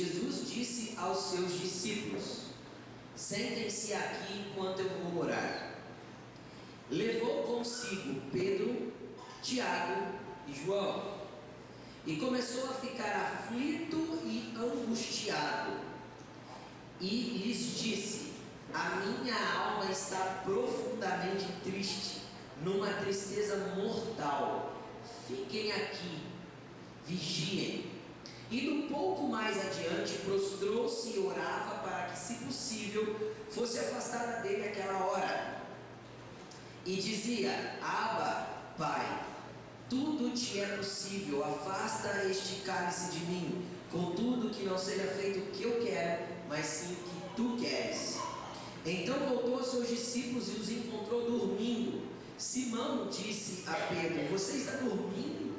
Jesus disse aos seus discípulos: Sentem-se aqui enquanto eu vou orar. Levou consigo Pedro, Tiago e João e começou a ficar aflito e angustiado. E lhes disse: A minha alma está profundamente triste, numa tristeza mortal. Fiquem aqui, vigiem. E um pouco mais adiante, prostrou-se e orava para que, se possível, fosse afastada dele aquela hora. E dizia: Abba, Pai, tudo te é possível, afasta este cálice de mim, contudo que não seja feito o que eu quero, mas sim o que tu queres. Então voltou aos seus discípulos e os encontrou dormindo. Simão disse a Pedro: Você está dormindo?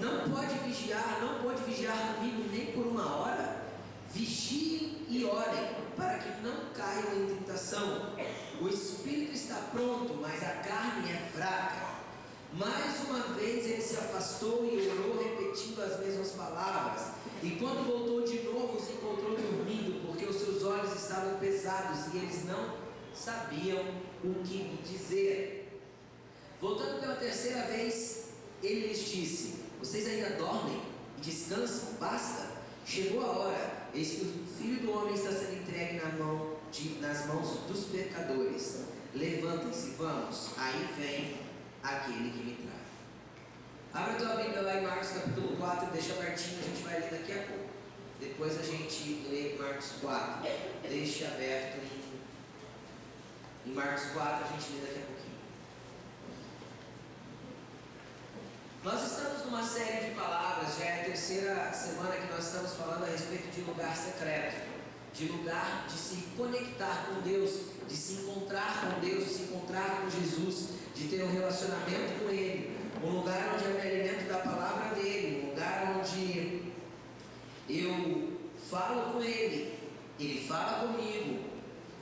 Não pode vigiar, não pode vigiar comigo nem por uma hora? Vigiem e orem, para que não caiam em tentação. O espírito está pronto, mas a carne é fraca. Mais uma vez ele se afastou e orou, repetindo as mesmas palavras. E quando voltou de novo, os encontrou dormindo, porque os seus olhos estavam pesados e eles não sabiam o que dizer. Voltando pela terceira vez, ele lhes disse: Vocês ainda dormem e descansam? Basta. Chegou a hora, eis que o filho do homem está sendo entregue na mão de, nas mãos dos pecadores. Levantem-se, vamos. Aí vem aquele que me trai. Abre a tua Bíblia lá em Marcos capítulo 4, deixa abertinho, a gente vai ler daqui a pouco. Depois a gente lê Marcos 4. Deixa aberto em, em Marcos 4, a gente lê daqui a pouquinho. Nós estamos numa série de palavras, já é a terceira semana que nós estamos falando a respeito de lugar secreto, de lugar de se conectar com Deus, de se encontrar com Deus, de se encontrar com Jesus, de ter um relacionamento com Ele, um lugar onde eu me alimento da palavra dele, um lugar onde eu falo com Ele, Ele fala comigo,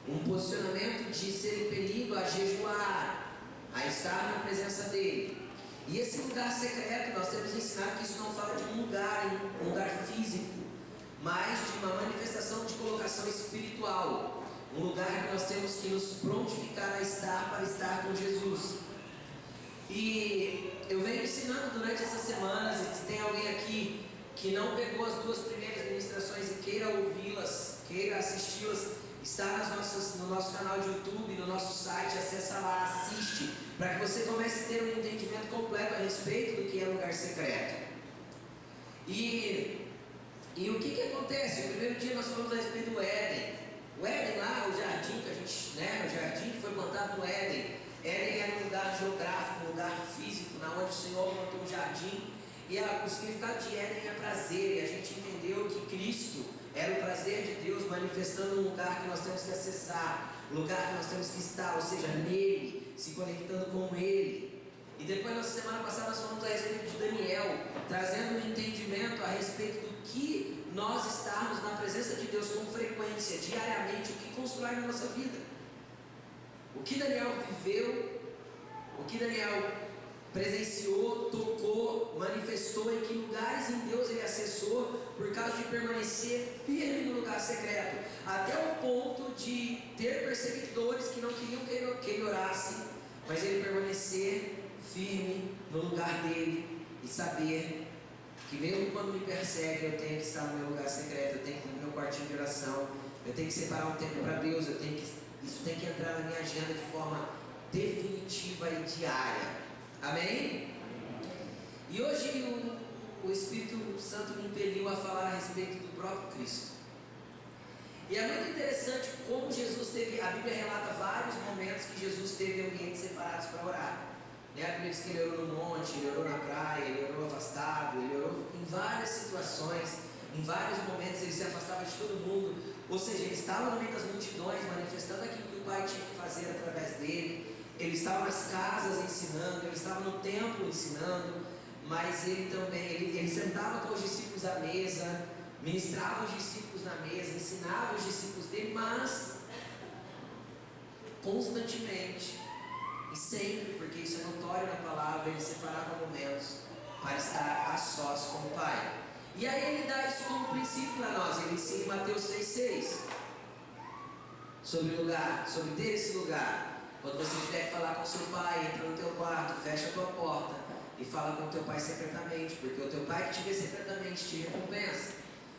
um posicionamento de ser impelido a jejuar, a estar na presença dele. E esse lugar secreto, nós temos ensinado que isso não fala de um lugar, um lugar físico, mas de uma manifestação de colocação espiritual. Um lugar que nós temos que nos prontificar a estar para estar com Jesus. E eu venho ensinando durante essas semanas, e se tem alguém aqui que não pegou as duas primeiras ministrações e queira ouvi-las, queira assisti-las, está nas nossas, no nosso canal de YouTube, no nosso site, acessa lá, assiste, para que você comece a ter um entendimento completo a respeito do que é lugar secreto. E, e o que, que acontece? O primeiro dia nós falamos a respeito do Éden. O Éden lá, o jardim que a gente, né, o jardim que foi plantado no Éden, Éden era um lugar geográfico, um lugar físico, na onde o Senhor plantou um jardim. E a, o significado de Éden é prazer, e a gente entendeu que Cristo era o prazer de Deus manifestando um lugar que nós temos que acessar, lugar que nós temos que estar, ou seja, nele, se conectando com Ele. E depois, na semana passada, nós falamos a respeito de Daniel, trazendo um entendimento a respeito do que nós estarmos na presença de Deus com frequência, diariamente, o que constrói na nossa vida. O que Daniel viveu, o que Daniel presenciou, tocou, manifestou, em que lugares em Deus ele acessou, por causa de permanecer firme no lugar secreto, até o ponto de ter perseguidores que não queriam que ele orasse, mas ele permanecer firme no lugar dele e saber que mesmo quando me perseguem, eu tenho que estar no meu lugar secreto, eu tenho que estar no meu quartinho de oração, eu tenho que separar um tempo para Deus, eu tenho que isso tem que entrar na minha agenda de forma definitiva e diária. Amém? E hoje o, o Espírito Santo me impeliu a falar a respeito do próprio Cristo. E é muito interessante como Jesus teve, a Bíblia relata vários momentos que Jesus teve ambientes separados para orar. Né? A Bíblia diz que ele orou no monte, ele orou na praia, ele orou afastado, ele orou em várias situações, em vários momentos ele se afastava de todo mundo, ou seja, ele estava no meio das multidões, manifestando aquilo que o Pai tinha que fazer através dele. Ele estava nas casas ensinando, ele estava no templo ensinando, mas ele também, ele, ele sentava com os discípulos à mesa, ministrava os discípulos na mesa, ensinava os discípulos dele, mas constantemente e sempre, porque isso é notório na palavra, ele separava momentos para estar a sós com o Pai. E aí ele dá isso como princípio para nós. Ele ensina em Mateus 6,6 sobre lugar, sobre ter esse lugar. Quando você tiver que falar com seu pai, entra no teu quarto, fecha a tua porta e fala com o teu pai secretamente, porque o teu pai que te vê secretamente te recompensa.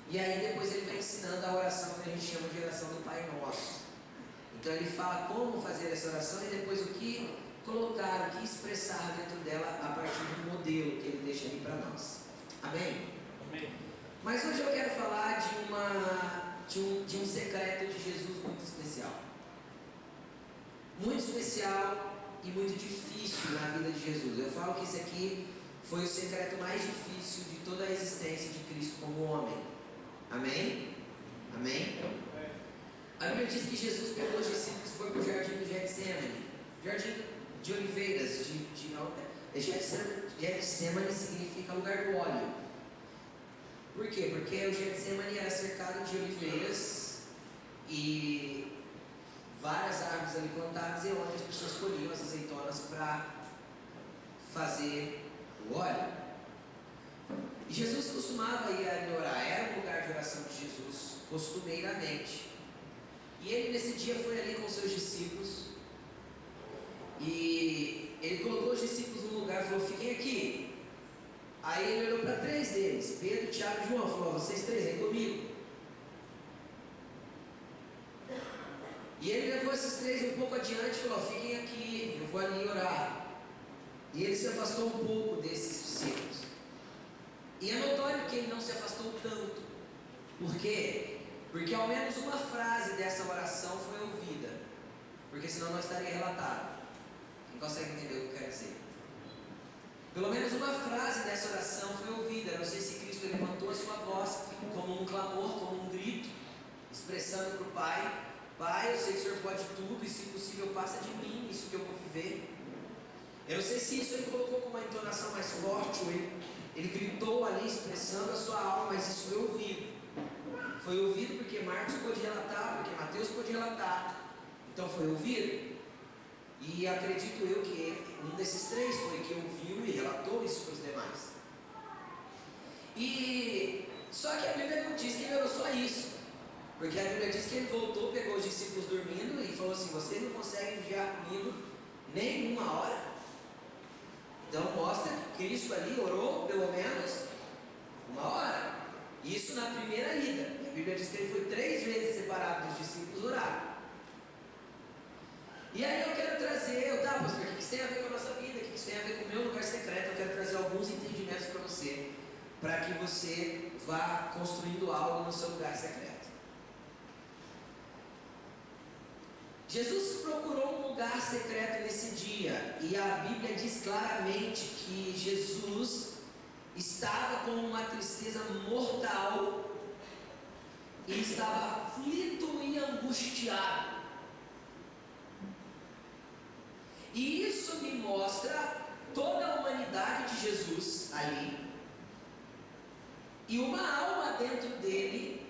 E aí depois ele vai ensinando a oração que a gente chama de oração do Pai Nosso. Então ele fala como fazer essa oração e depois o que colocar, o que expressar dentro dela a partir do modelo que ele deixa ali para nós. Amém? Amém? Mas hoje eu quero falar de, uma, de, um, de um secreto de Jesus muito especial. Muito especial e muito difícil na vida de Jesus. Eu falo que esse aqui foi o secreto mais difícil de toda a existência de Cristo como homem. Amém? Amém? A Bíblia diz que Jesus pegou os discípulos e foi para o jardim do Getsemane. Jardim de oliveiras, de, de, é, Getsemane significa lugar do óleo. Por quê? Porque o Getsemane era cercado de oliveiras e várias árvores ali plantadas e onde as pessoas colhiam as azeitonas para fazer o óleo. E Jesus costumava ir ali orar, era o lugar de oração de Jesus, costumeiramente. E ele nesse dia foi ali com seus discípulos e ele colocou os discípulos num lugar e falou: Fiquem aqui. Aí ele olhou para três deles, Pedro, Tiago e João, falou: Vocês três, vem comigo. E ele levou esses três um pouco adiante e falou: Fiquem aqui, eu vou ali orar. E ele se afastou um pouco desses discípulos. E é notório que ele não se afastou tanto. Por quê? Porque ao menos uma frase dessa oração foi ouvida. Porque senão não estaria relatado. Quem consegue entender o que eu quero dizer? Pelo menos uma frase dessa oração foi ouvida. Não sei se Cristo levantou a sua voz como um clamor, como um grito, expressando para o Pai: Pai, eu sei que o Senhor pode tudo e se possível passa de mim isso que eu vou viver. Eu não sei se isso ele colocou com uma entonação mais forte, ou ele, ele gritou ali expressando a sua alma, mas isso foi ouvido. Foi ouvido porque Marcos pôde relatar, porque Mateus pôde relatar. Então foi ouvido. E acredito eu que um desses três foi que ouviu e relatou isso para os demais. E só que a Bíblia não diz que ele orou só isso. Porque a Bíblia diz que ele voltou, pegou os discípulos dormindo e falou assim: Vocês não conseguem vigiar comigo nem uma hora? Então mostra que Cristo ali orou pelo menos uma hora. Isso na primeira ida. A Bíblia diz que ele foi três vezes separado dos discípulos orar. E aí eu quero trazer, tá, pastor, o que isso tem a ver com a nossa vida? O que isso tem a ver com o meu lugar secreto? Eu quero trazer alguns entendimentos para você, para que você vá construindo algo no seu lugar secreto. Jesus procurou um lugar secreto nesse dia, e a Bíblia diz claramente que Jesus estava com uma tristeza mortal e estava aflito e angustiado. E isso me mostra toda a humanidade de Jesus ali e uma alma dentro dele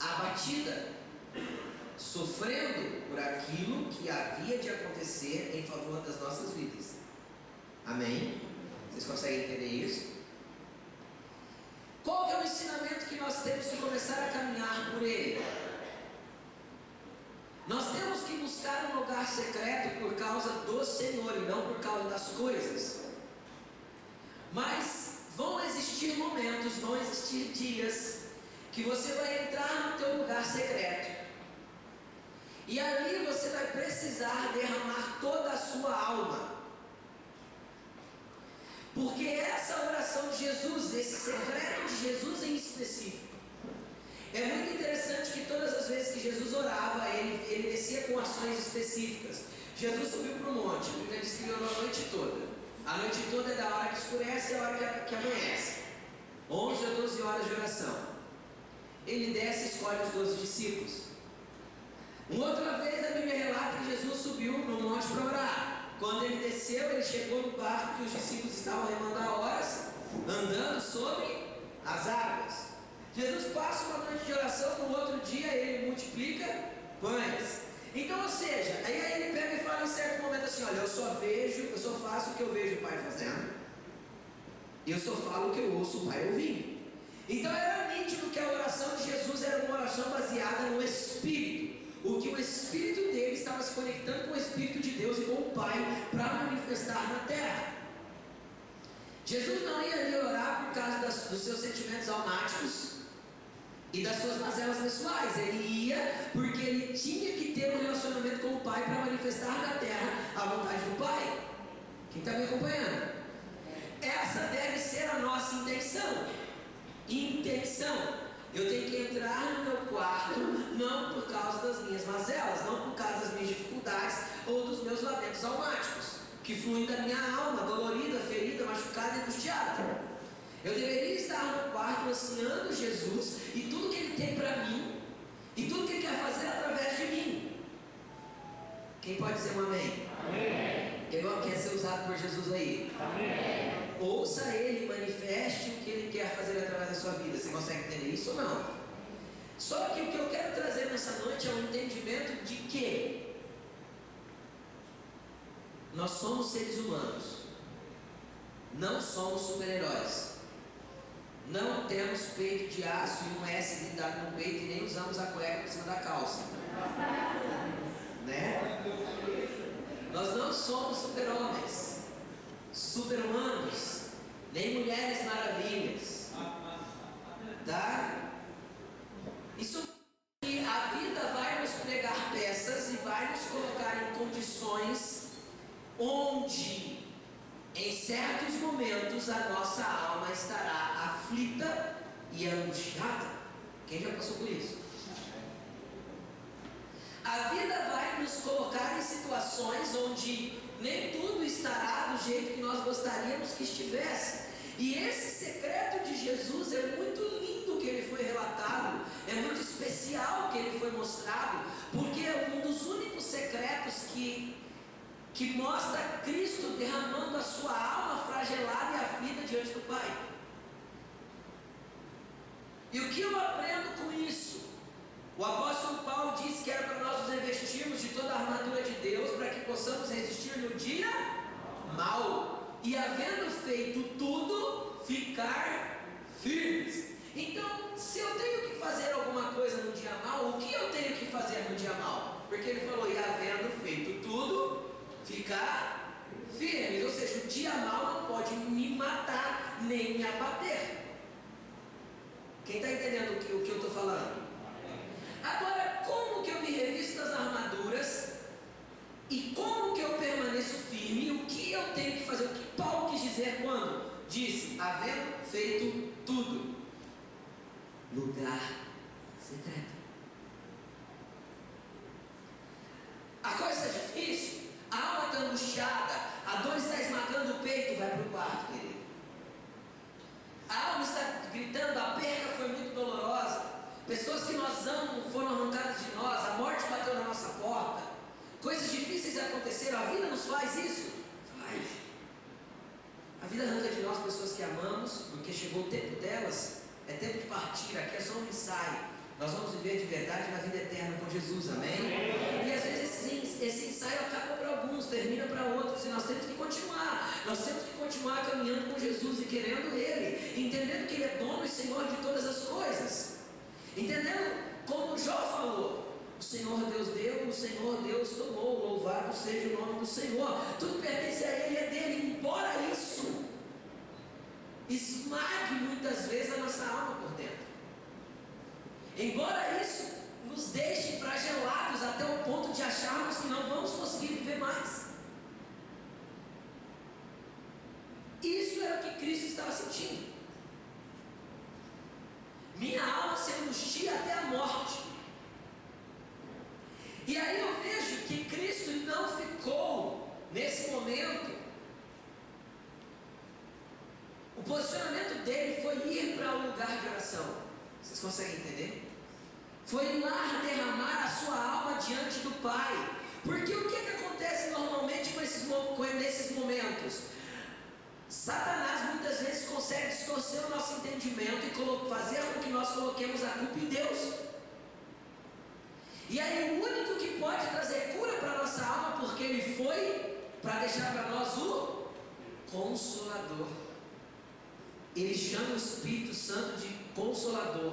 abatida, sofrendo por aquilo que havia de acontecer em favor das nossas vidas. Amém? Vocês conseguem entender isso? Qual é o ensinamento que nós temos que começar a caminhar por ele? Nós temos que buscar um lugar secreto por causa do Senhor e não por causa das coisas. Mas vão existir momentos, vão existir dias que você vai entrar no teu lugar secreto. E ali você vai precisar derramar toda a sua alma. Porque essa oração de Jesus, esse secreto de Jesus em específico, é muito interessante que todas as vezes que Jesus orava, ele, ele descia com ações específicas. Jesus subiu para o monte, a que ele orou a noite toda. A noite toda é da hora que escurece a hora que, que amanhece. 11 a 12 horas de oração. Ele desce e escolhe os 12 discípulos. Outra vez a Bíblia relata que Jesus subiu no monte para orar. Quando ele desceu, ele chegou no barco que os discípulos estavam remando há horas, andando sobre as águas. Jesus passa uma noite de oração, no outro dia ele multiplica pães. Então, ou seja, aí ele pega e fala em certo momento assim: Olha, eu só vejo, eu só faço o que eu vejo o Pai fazendo, e eu só falo o que eu ouço o Pai ouvindo. Então era nítido que a oração de Jesus era uma oração baseada no Espírito. O que o Espírito dele estava se conectando com o Espírito de Deus e com o Pai para manifestar na terra. Jesus não ia ali orar por causa das, dos seus sentimentos almáticos e das suas mazelas pessoais. Ele ia porque ele tinha que ter um relacionamento com o Pai para manifestar na terra a vontade do Pai. Quem está me acompanhando? Essa deve ser a nossa intenção. Intenção. Eu tenho que entrar no meu quarto não por causa das minhas mazelas, não por causa das minhas dificuldades ou dos meus lamentos almáticos, que fluem da minha alma, dolorida, ferida, machucada e angustiada. Eu deveria estar no quarto ansiando Jesus e tudo que Ele tem para mim, e tudo que Ele quer fazer através de mim. Quem pode dizer um amém? Amém. Quem quer ser usado por Jesus aí? Amém. Ouça Ele, manifeste o que Ele quer fazer através da sua vida. Você consegue entender isso ou não? Só que o que eu quero trazer nessa noite é um entendimento de que nós somos seres humanos, não somos super-heróis. Não temos peito de aço e um S blindado no peito e nem usamos a cueca por cima da calça. Né? Nós não somos super-homens, super-humanos, nem mulheres maravilhas. Tá? Isso que a vida vai nos pregar peças e vai nos colocar em condições onde em certos momentos a nossa alma estará aflita e angustiada. Quem já passou por isso? A vida vai nos colocar em situações onde nem tudo estará do jeito que nós gostaríamos que estivesse. E esse secreto de Jesus é muito lindo que ele foi relatado, é muito especial que ele foi mostrado, porque é um dos únicos secretos que que mostra Cristo derramando a sua alma fragelada e aflita diante do Pai. E o que eu aprendo com isso? O apóstolo Paulo disse que era para nós nos revestirmos de toda a armadura de Deus para que possamos resistir no dia mal e havendo feito tudo, ficar firmes. Então, se eu tenho que fazer alguma coisa no dia mal, o que eu tenho que fazer no dia mal? Porque ele falou, e havendo feito tudo, ficar firmes. Ou seja, o dia mal não pode me matar nem me abater. Quem está entendendo o que, o que eu estou falando? Agora, como que eu me revisto das armaduras? E como que eu permaneço firme? O que eu tenho que fazer? O que Paulo quis dizer quando disse, havendo feito tudo? Lugar secreto. A coisa é difícil? A alma está angustiada, a dor está esmagando o peito, vai para o quarto, querido. A alma está gritando, a perda foi muito dolorosa. Pessoas que nós amamos foram arrancadas de nós, a morte bateu na nossa porta. Coisas difíceis aconteceram, a vida nos faz isso? Faz. A vida arranca de nós pessoas que amamos, porque chegou o tempo delas, é tempo de partir, aqui é só um ensaio. Nós vamos viver de verdade na vida eterna com Jesus, amém? E às vezes esse, esse ensaio acaba para alguns, termina para outros, e nós temos que continuar. Nós temos que continuar caminhando com Jesus e querendo Ele, entendendo que Ele é dono e Senhor de todas as coisas. Entendendo? Como Jó falou, o Senhor Deus deu, o Senhor Deus tomou, louvado seja o nome do Senhor. Tudo pertence a Ele, é dele, embora isso esmague muitas vezes a nossa alma por dentro. Embora isso nos deixe flagelados até o ponto de acharmos que não vamos conseguir viver mais. Isso era o que Cristo estava sentindo. Minha alma se angustia até a morte. E aí eu vejo que Cristo não ficou nesse momento. O posicionamento dele foi ir para o um lugar de oração. Vocês conseguem entender? Foi lá derramar a sua alma diante do Pai. Porque o que, que acontece normalmente com esses, com, nesses momentos? Satanás muitas vezes consegue distorcer o nosso entendimento e fazer com que nós coloquemos a culpa em Deus. E aí o único que pode trazer cura para nossa alma, porque ele foi para deixar para nós o Consolador. Ele chama o Espírito Santo de consolador.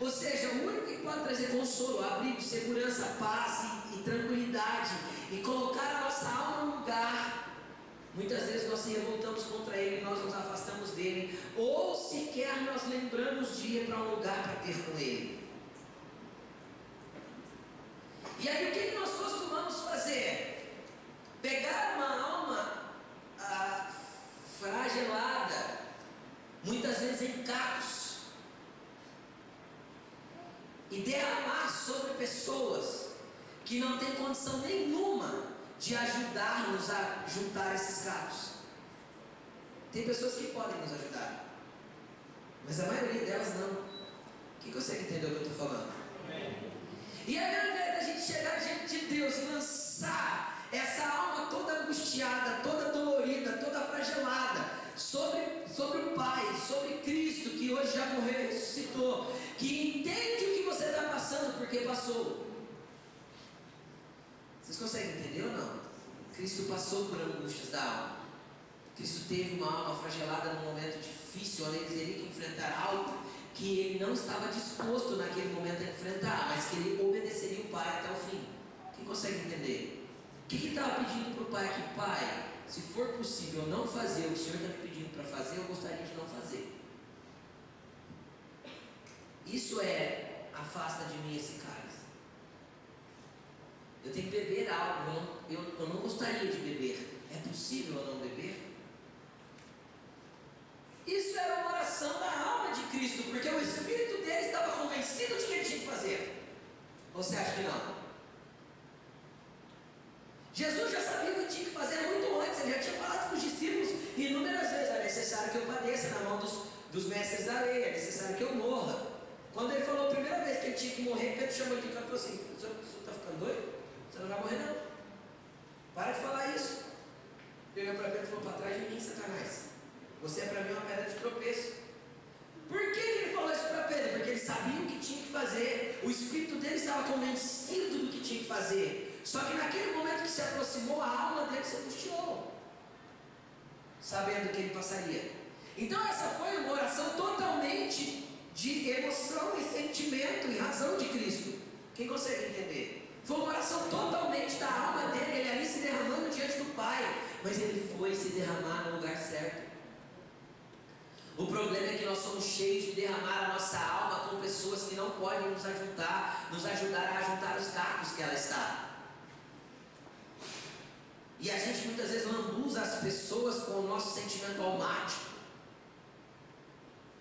Ou seja, o único que pode trazer consolo, abrigo, segurança, paz e, e tranquilidade e colocar a nossa alma no lugar Muitas vezes nós se revoltamos contra Ele, nós nos afastamos dele, ou sequer nós lembramos de ir para um lugar para ter com Ele. E aí o que nós costumamos fazer? Pegar uma alma ah, fragelada, muitas vezes em cacos, e derramar sobre pessoas que não têm condição nenhuma de ajudar-nos a juntar esses cacos. Tem pessoas que podem nos ajudar, mas a maioria delas não. Quem consegue entender o que eu estou falando? Que ressuscitou, que entende o que você está passando porque passou. Vocês conseguem entender ou não? Cristo passou por angústias da alma. Cristo teve uma alma fragelada num momento difícil, onde ele que enfrentar algo que ele não estava disposto naquele momento a enfrentar, mas que ele obedeceria o Pai até o fim. Quem consegue entender? O que ele estava pedindo para o Pai aqui? Pai, se for possível não fazer o que o Senhor está me pedindo para fazer, eu gostaria de não fazer. Isso é afasta de mim esse cálice. Eu tenho que beber algo, eu não, eu, eu não gostaria de beber. É possível eu não beber? Isso era uma oração da alma de Cristo, porque o Espírito dele estava convencido de que ele tinha que fazer. Você acha que não? Jesus já sabia o que tinha que fazer muito antes, ele já tinha falado com os discípulos inúmeras vezes: é necessário que eu padeça na mão dos, dos mestres da lei, é necessário que eu morra. Quando ele falou a primeira vez que ele tinha que morrer, Pedro chamou ele de canto e falou assim: o senhor está ficando doido? Você não vai morrer não. Para de falar isso. Pegou para Pedro e falou, para trás de mim, Satanás. Você é para mim uma pedra de tropeço. Por que, que ele falou isso para Pedro? Porque ele sabia o que tinha que fazer. O espírito dele estava convencido do que tinha que fazer. Só que naquele momento que se aproximou, a alma dele se angustiou. Sabendo que ele passaria. Então essa foi uma oração totalmente de emoção e sentimento e razão de Cristo. Quem consegue entender? Foi uma oração totalmente da alma dele, ele ali se derramando diante do Pai, mas ele foi se derramar no lugar certo. O problema é que nós somos cheios de derramar a nossa alma com pessoas que não podem nos ajudar, nos ajudar a juntar os cacos que ela está. E a gente muitas vezes lambuza as pessoas com o nosso sentimento almático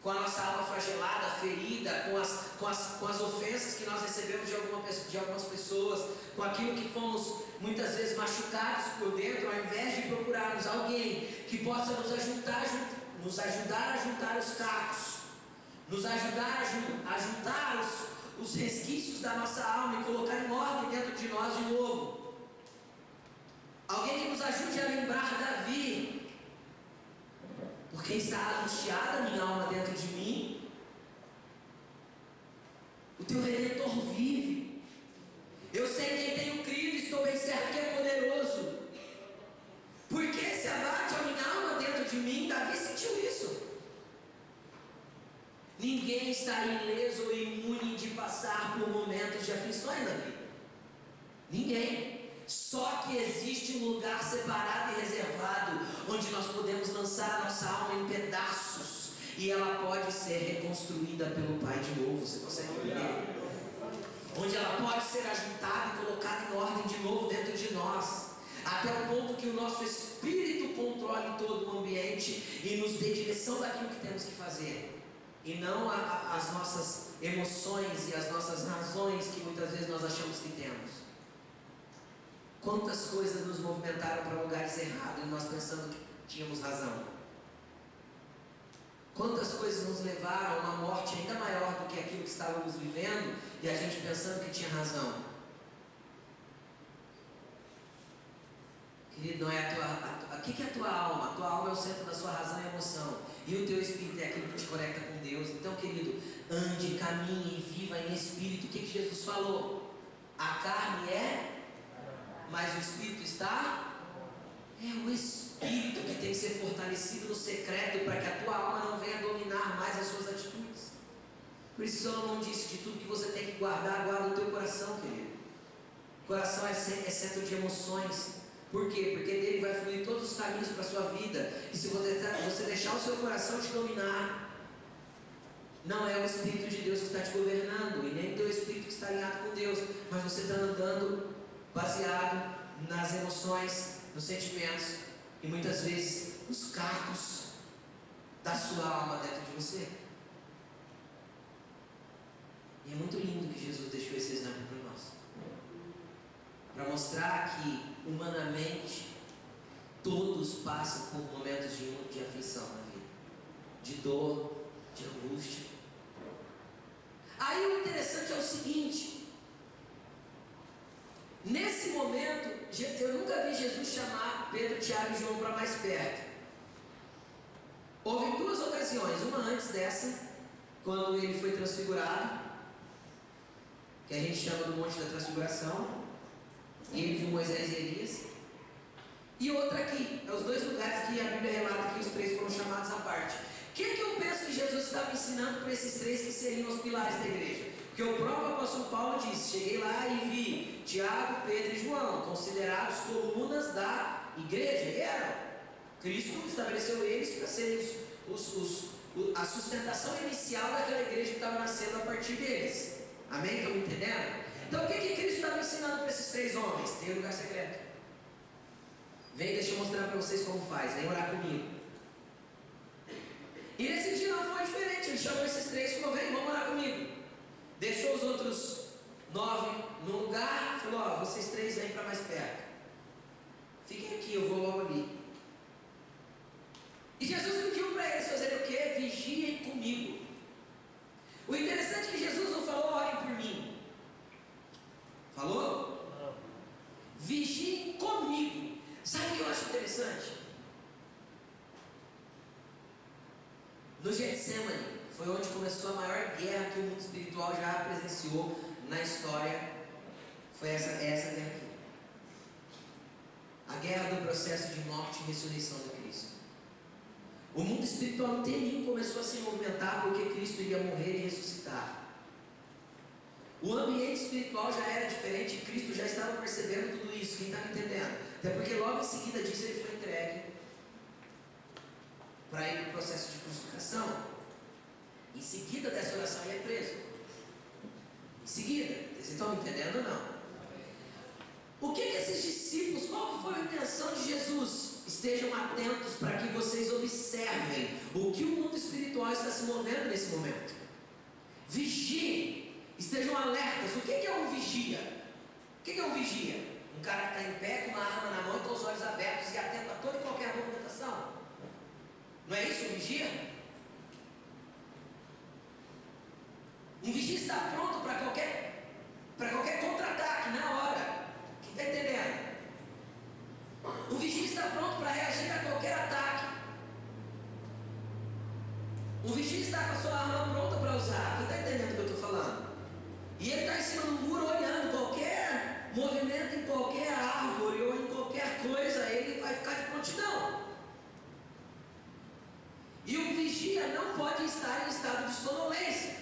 com a nossa alma fragelada, ferida, com as, com as, com as ofensas que nós recebemos de, alguma, de algumas pessoas, com aquilo que fomos muitas vezes machucados por dentro, ao invés de procurarmos alguém que possa nos ajudar, nos ajudar a juntar os cacos, nos ajudar a, a juntar os, os resquícios da nossa alma e colocar em ordem dentro de nós de novo. Alguém que nos ajude a lembrar Davi, porque está angustiada minha alma dentro de mim. O teu redentor vive. Eu sei quem tenho crido, estou bem certo que é poderoso. Porque se abate a minha alma dentro de mim, Davi sentiu isso. Ninguém está ileso ou imune de passar por momentos de aflições na vida. Ninguém. Só que existe um lugar separado e reservado onde nós podemos lançar a nossa alma em pedaços e ela pode ser reconstruída pelo Pai de novo. Você consegue entender? Onde ela pode ser ajuntada e colocada em ordem de novo dentro de nós. Até o ponto que o nosso espírito controle todo o ambiente e nos dê direção daquilo que temos que fazer. E não a, a, as nossas emoções e as nossas razões que muitas vezes nós achamos que temos. Quantas coisas nos movimentaram para lugares errados e nós pensando que tínhamos razão? Quantas coisas nos levaram a uma morte ainda maior do que aquilo que estávamos vivendo e a gente pensando que tinha razão? Querido, não é a tua. O que, é a tua alma? A tua alma é o centro da sua razão e emoção. E o teu espírito é aquilo que te conecta com Deus. Então, querido, ande, caminhe viva em espírito. O que, que Jesus falou? A carne é mas o Espírito está? É o Espírito que tem que ser fortalecido no secreto para que a tua alma não venha dominar mais as suas atitudes. Por isso Salomão disse: de tudo que você tem que guardar, guarda o teu coração, querido. O coração é, é centro de emoções. Por quê? Porque dele vai fluir todos os caminhos para a sua vida. E se você, você deixar o seu coração te dominar, não é o Espírito de Deus que está te governando, e nem o teu Espírito que está alinhado com Deus, mas você está andando baseado nas emoções, nos sentimentos e muitas vezes nos cargos da sua alma dentro de você. E é muito lindo que Jesus deixou esse exemplo para nós. Para mostrar que, humanamente, todos passam por momentos de, de aflição na vida, de dor, de angústia. Aí o interessante é o seguinte: nesse momento, eu nunca vi Jesus chamar Pedro, Tiago e João para mais perto. Houve duas ocasiões, uma antes dessa, quando ele foi transfigurado, que a gente chama do Monte da Transfiguração, e ele viu Moisés e Elias. E outra aqui, é os dois lugares que a Bíblia relata que os três foram chamados à parte. O que, que eu penso que Jesus estava ensinando para esses três que seriam os pilares da igreja? Porque o próprio apóstolo Paulo disse: Cheguei lá e vi Tiago, Pedro e João, considerados colunas da igreja. E eram. Cristo estabeleceu eles para serem os, os, os, a sustentação inicial daquela igreja que estava nascendo a partir deles. Amém? Estão entendendo? Então o que, que Cristo estava ensinando para esses três homens? Tem um lugar secreto. Vem, deixa eu mostrar para vocês como faz. Vem orar comigo. E nesse dia não foi diferente. Ele chamou esses três e falou: Vem, vamos orar comigo. Deixou os outros nove no lugar. Falou: Ó, vocês três vêm para mais perto. Fiquem aqui, eu vou logo ali. E Jesus pediu para eles fazerem o quê? Vigiem comigo. O interessante é que Jesus não falou, orem por mim. Falou? Não. Vigiem comigo. Sabe o que eu acho interessante? No Getsemane foi onde começou a maior guerra que o mundo espiritual já presenciou na história. Foi essa, essa guerra aqui. A guerra do processo de morte e ressurreição de Cristo. O mundo espiritual inteirinho começou a se movimentar porque Cristo iria morrer e ressuscitar. O ambiente espiritual já era diferente Cristo já estava percebendo tudo isso. Quem está entendendo? Até porque logo em seguida disso ele foi entregue para ir para o processo de crucificação. Em seguida dessa oração ele é preso. Em seguida, vocês estão me entendendo ou não? O que, que esses discípulos, qual foi a intenção de Jesus? Estejam atentos para que vocês observem o que o mundo espiritual está se movendo nesse momento. Vigiem, estejam alertas. O que é um vigia? O que é um vigia? Um cara que está em pé com uma arma na mão e com os olhos abertos e atento a toda e qualquer movimentação. Não é isso um vigia? Um vigia está pronto para qualquer, para qualquer contra-ataque na hora. Quem está entendendo? O vigia está pronto para reagir a qualquer ataque. O vigia está com a sua arma pronta para usar. Quem está entendendo o que eu estou falando? E ele está em cima do muro olhando qualquer movimento em qualquer árvore ou em qualquer coisa, ele vai ficar de prontidão. E o vigia não pode estar em estado de sonolência.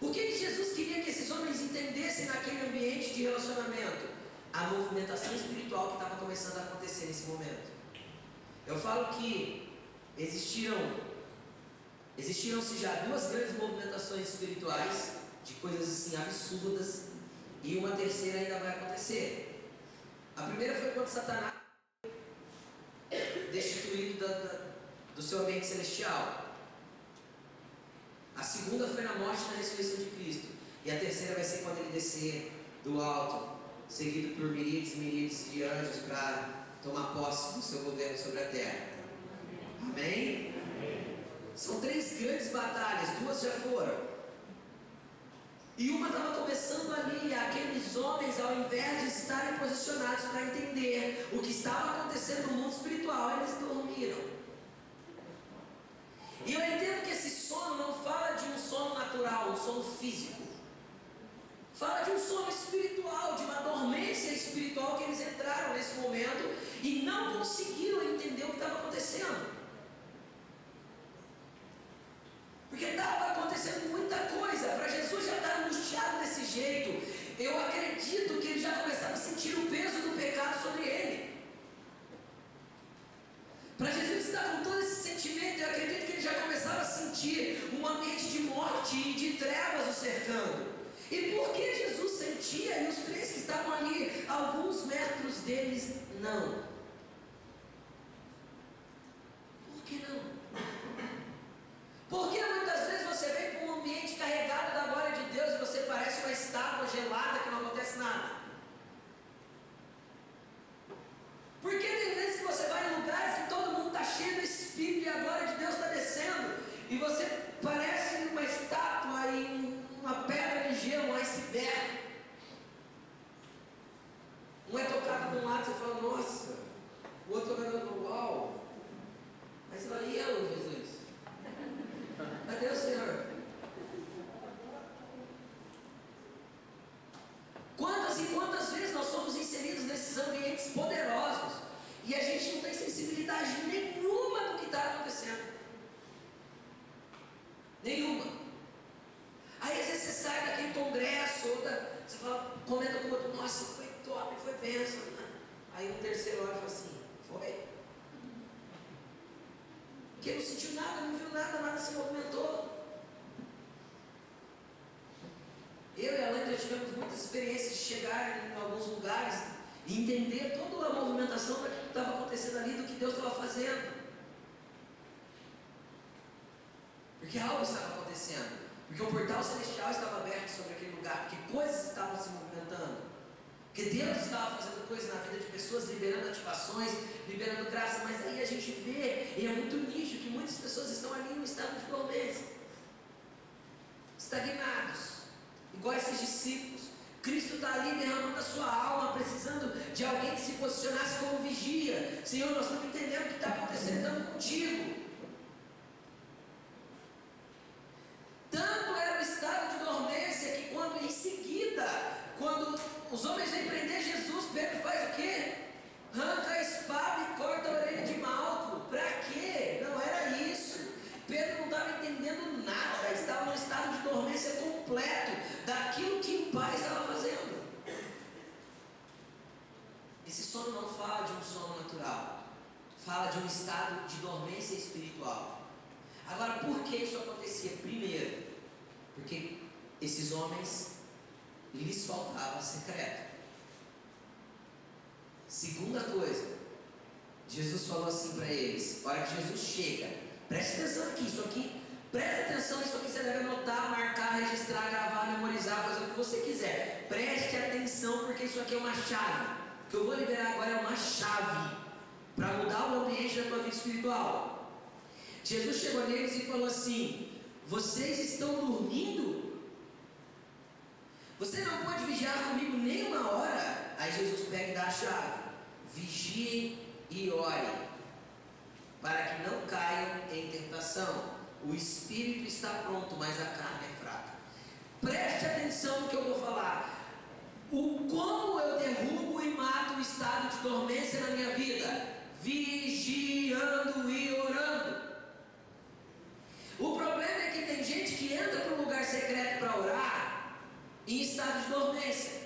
O que Jesus queria que esses homens entendessem naquele ambiente de relacionamento? A movimentação espiritual que estava começando a acontecer nesse momento. Eu falo que existiram existiram-se já duas grandes movimentações espirituais de coisas assim absurdas e uma terceira ainda vai acontecer. A primeira foi quando Satanás destituído da, da, do seu ambiente celestial. A segunda foi na morte e na ressurreição de Cristo. E a terceira vai ser quando ele descer do alto seguido por miríades e miríades de anjos para tomar posse do seu governo sobre a terra. Amém? São três grandes batalhas, duas já foram. E uma estava começando ali, aqueles homens, ao invés de estarem posicionados para entender o que estava acontecendo no mundo espiritual, eles dormiram. E eu entendo que esse sono não fala de um sono natural, um sono físico. Fala de um sono espiritual, de uma dormência espiritual que eles entraram nesse momento e não conseguiram entender o que estava acontecendo. Porque estava acontecendo muita coisa. Para Jesus já estar angustiado desse jeito, eu acredito que ele já começava a sentir o peso do pecado sobre ele. Para Jesus estar com todo esse sentimento, eu acredito que ele já começava a sentir um ambiente de morte e de trevas o cercando. E por que Jesus sentia e os três que estavam ali, alguns metros deles, não? Por que não? Porque muitas vezes você vem para um ambiente carregado da glória de Deus e você parece uma estátua gelada que não acontece nada. Porque tem vezes que você vai em lugares que todo mundo está cheio do Espírito e a glória de Deus está descendo. E você parece uma estátua e uma pedra de gelo, um iceberg. Um é tocado de um lado, você fala, nossa. O outro fala, uau. Mas você fala, e eu, Jesus? Cadê o Senhor? Quantas e quantas vezes nós somos inseridos nesses ambientes poderosos e a gente não tem sensibilidade nenhuma do que está acontecendo? Nenhuma. Aí às vezes você sai daquele congresso, ou da, você fala, comenta com o outro, nossa, foi top, foi bênção. Né? Aí um terceiro olha e fala assim, foi? Porque não sentiu nada, não viu nada, nada se movimentou. Eu e a Lenda tivemos muitas experiências de chegar em alguns lugares e entender toda a movimentação daquilo que estava acontecendo ali, do que Deus estava fazendo. Porque algo estava acontecendo. Porque o portal celestial estava aberto sobre aquele lugar, porque coisas estavam se movimentando. Porque Deus estava fazendo coisas na vida de pessoas, liberando ativações, liberando graça, mas aí a gente vê, e é muito nítido, que muitas pessoas estão ali em um estado de dormência, estagnados igual esses discípulos. Cristo está ali derramando a sua alma, precisando de alguém que se posicionasse como vigia. Senhor, nós estamos entendendo o que está acontecendo contigo. Tanto era o estado de dormência que quando em seguida, quando os homens vêm prender Jesus, Pedro faz o quê? Arranca a espada e corta a orelha de Malco. Para quê? Não era isso. Pedro não estava entendendo nada, estava num estado de dormência completo daquilo que o pai estava fazendo. Esse sono não fala de um sono natural, fala de um estado de dormência espiritual. Agora, por que isso acontecia? Primeiro, porque esses homens lhes faltava secreto. Segunda coisa, Jesus falou assim para eles: hora que Jesus chega, Preste atenção aqui, isso aqui, preste atenção, isso aqui você deve anotar, marcar, registrar, gravar, memorizar, fazer o que você quiser. Preste atenção, porque isso aqui é uma chave. O que eu vou liberar agora é uma chave para mudar o ambiente da tua vida espiritual. Jesus chegou neles e falou assim: Vocês estão dormindo? Você não pode vigiar comigo nem uma hora. Aí Jesus pega e dá a chave: Vigiem e orem para que não caiam em tentação. O espírito está pronto, mas a carne é fraca. Preste atenção no que eu vou falar. O como eu derrubo e mato o estado de dormência na minha vida? Vigiando e orando. O problema é que tem gente que entra para um lugar secreto para orar em estado de dormência.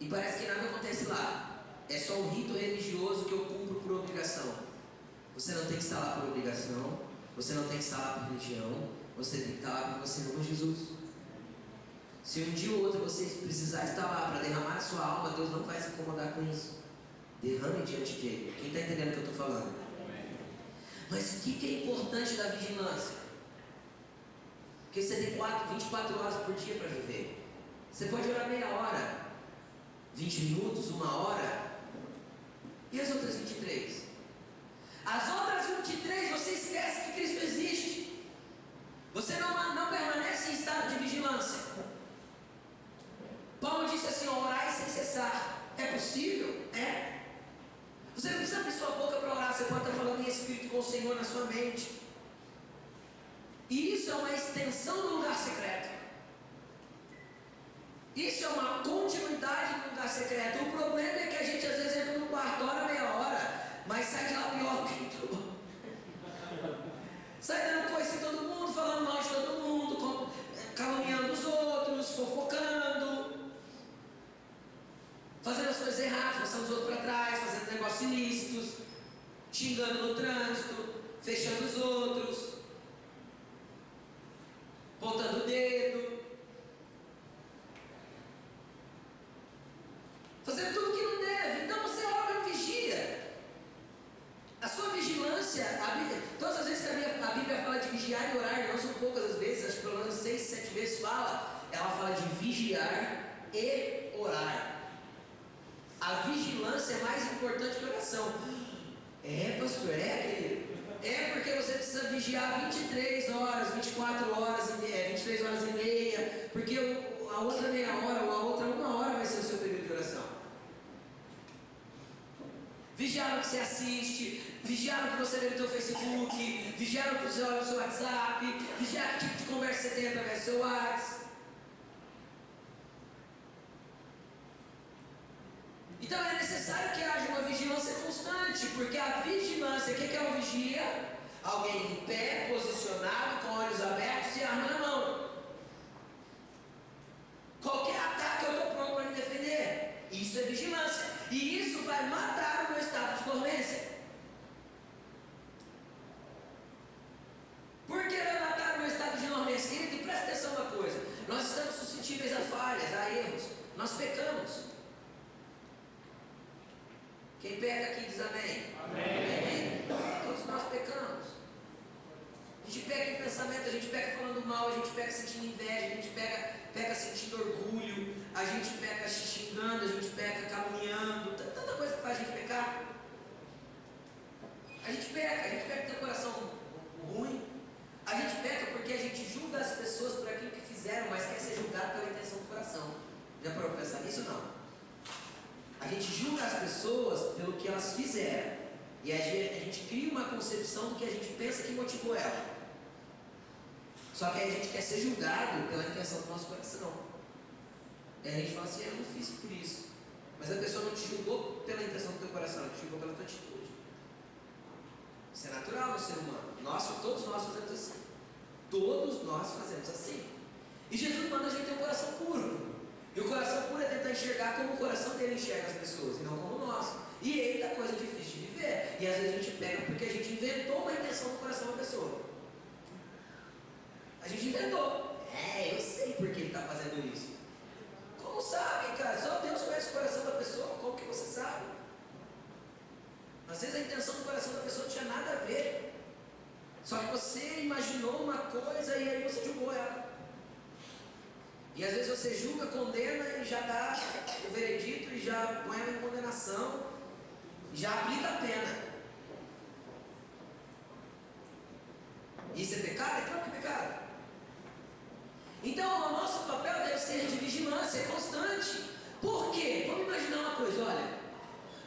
E parece que nada acontece lá é só um rito religioso que eu cumpro por obrigação. Você não tem que estar lá por obrigação, você não tem que estar lá por religião, você tem que estar lá porque você ama Jesus. Se um dia ou outro você precisar estar lá para derramar a sua alma, Deus não vai se incomodar com isso. Derrame diante dele. Quem está entendendo o que eu estou falando? Mas o que, que é importante da vigilância? Porque você tem 4, 24 horas por dia para viver. Você pode orar meia hora, 20 minutos, uma hora, e as outras 23? As outras 23 você esquece que Cristo existe. Você não, não permanece em estado de vigilância. Paulo disse assim: orai sem cessar. É possível? É. Você não precisa abrir sua boca para orar, você pode estar falando em espírito com o Senhor na sua mente. E isso é uma extensão do lugar secreto. Isso é uma continuidade do lugar secreto. O problema é que a gente às vezes entra no quarto hora, meia hora, mas sai de lá pior que entrou. Já parou para pensar nisso não? A gente julga as pessoas pelo que elas fizeram. E a gente, a gente, cria uma concepção do que a gente pensa que motivou ela. Só que aí a gente quer ser julgado pela intenção do nosso coração. E a gente fala assim, eu não fiz por isso. Mas a pessoa não te julgou pela intenção do teu coração, ela te julgou pela tua atitude. Isso é natural no ser humano. Nós, todos nós fazemos assim. Todos nós fazemos assim. E Jesus manda a gente ter um coração puro. E o coração puro é tentar enxergar como o coração dele enxerga as pessoas, e não como nós. E eita, coisa difícil de viver. E às vezes a gente pega porque a gente inventou uma intenção do coração da pessoa. A gente inventou. É, eu sei por que ele está fazendo isso. Como sabe, cara? Só Deus conhece o coração da pessoa. Como que você sabe? Às vezes a intenção do coração da pessoa não tinha nada a ver. Só que você imaginou uma coisa e aí você julgou ela. E às vezes você julga, condena e já dá o veredito e já põe ela em condenação, já aplica a pena. Isso é pecado? É claro que é pecado. Então o nosso papel deve ser de vigilância constante. Por quê? Vamos imaginar uma coisa, olha.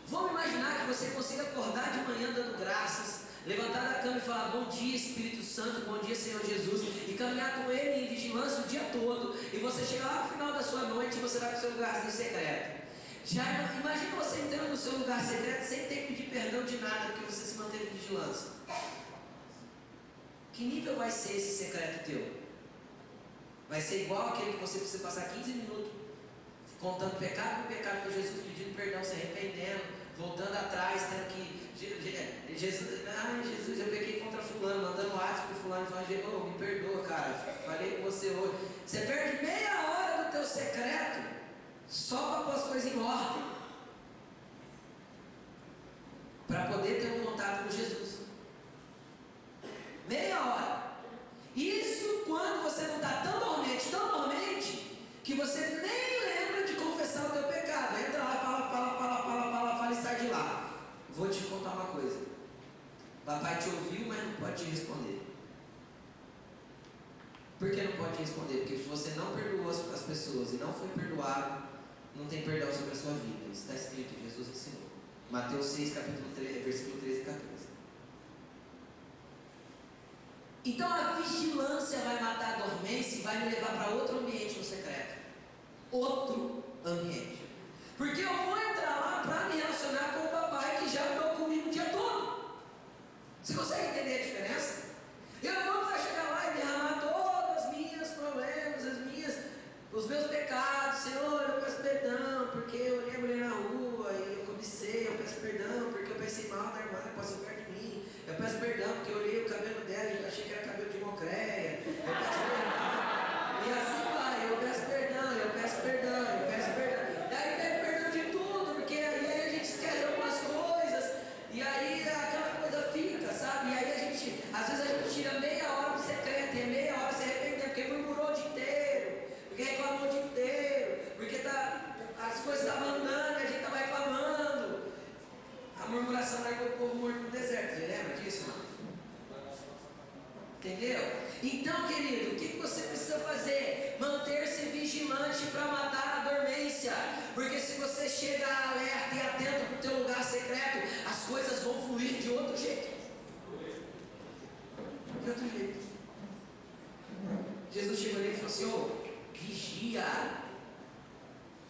Vamos imaginar que você consiga acordar de manhã dando graças, levantar da cama e falar bom dia Espírito Santo, bom dia Senhor Jesus, e caminhar com Ele em vigilância o dia todo, e você chegar lá no final da sua noite e você vai para o seu lugarzinho secreto. Já imagina você entrando no seu lugar secreto sem ter que pedir perdão de nada, porque você se manteve em vigilância. Que nível vai ser esse secreto teu? Vai ser igual aquele que você precisa passar 15 minutos contando pecado por pecado para Jesus, pedindo perdão, se arrependendo, voltando atrás, tendo que. Jesus, ah, Jesus, eu pequei contra fulano, mandando WhatsApp para fulano falando, oh, me perdoa, cara, falei com você hoje. Você perde meia hora do teu secreto só para pôr as coisas em ordem. Para poder ter um contato com Jesus. Meia hora. Isso quando você não está tão dormente, tão dormente, que você nem lembra de confessar o teu pecado. Entra lá, fala, fala, fala, fala, fala, fala e sai de lá. Vou te contar uma coisa. Papai te ouviu, mas não pode te responder. Por que não pode responder? Porque se você não perdoou as pessoas e não foi perdoado, não tem perdão sobre a sua vida. Isso está escrito, Jesus ensinou. Mateus 6, capítulo 3, versículo 13 e 14. Então a vigilância vai matar a dormência e vai me levar para outro ambiente no secreto. Outro ambiente. Porque eu vou entrar lá para me relacionar com o papai que já andou comigo o dia todo. Você consegue entender a diferença? Eu vou tre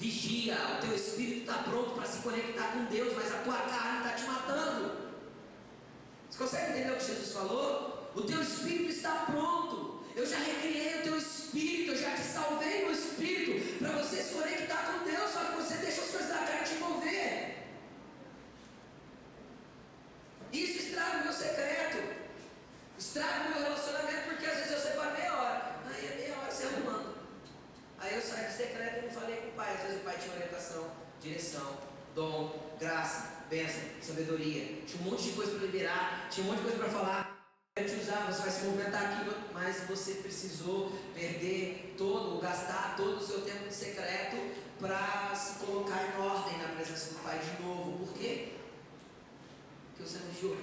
Vigia, o teu espírito está pronto para se conectar com Deus, mas a tua carne está te matando. Você consegue entender o que Jesus falou? O teu espírito está pronto. Eu já recriei o teu espírito, eu já te salvei no espírito para você se conectar com Deus, só que você deixa as coisas da carne te envolver. Isso estraga o meu secreto, estraga o meu relacionamento, porque às vezes eu separo meia hora, aí é meia hora se arrumando. Aí eu saio do secreto e não falei com o pai. Às vezes o pai tinha orientação, direção, dom, graça, bênção, sabedoria. Tinha um monte de coisa para liberar, tinha um monte de coisa para falar. Eu te usar, você vai se movimentar aqui, mas você precisou perder todo, gastar todo o seu tempo secreto para se colocar em ordem na presença do Pai de novo. Por quê? Porque você não vigiou.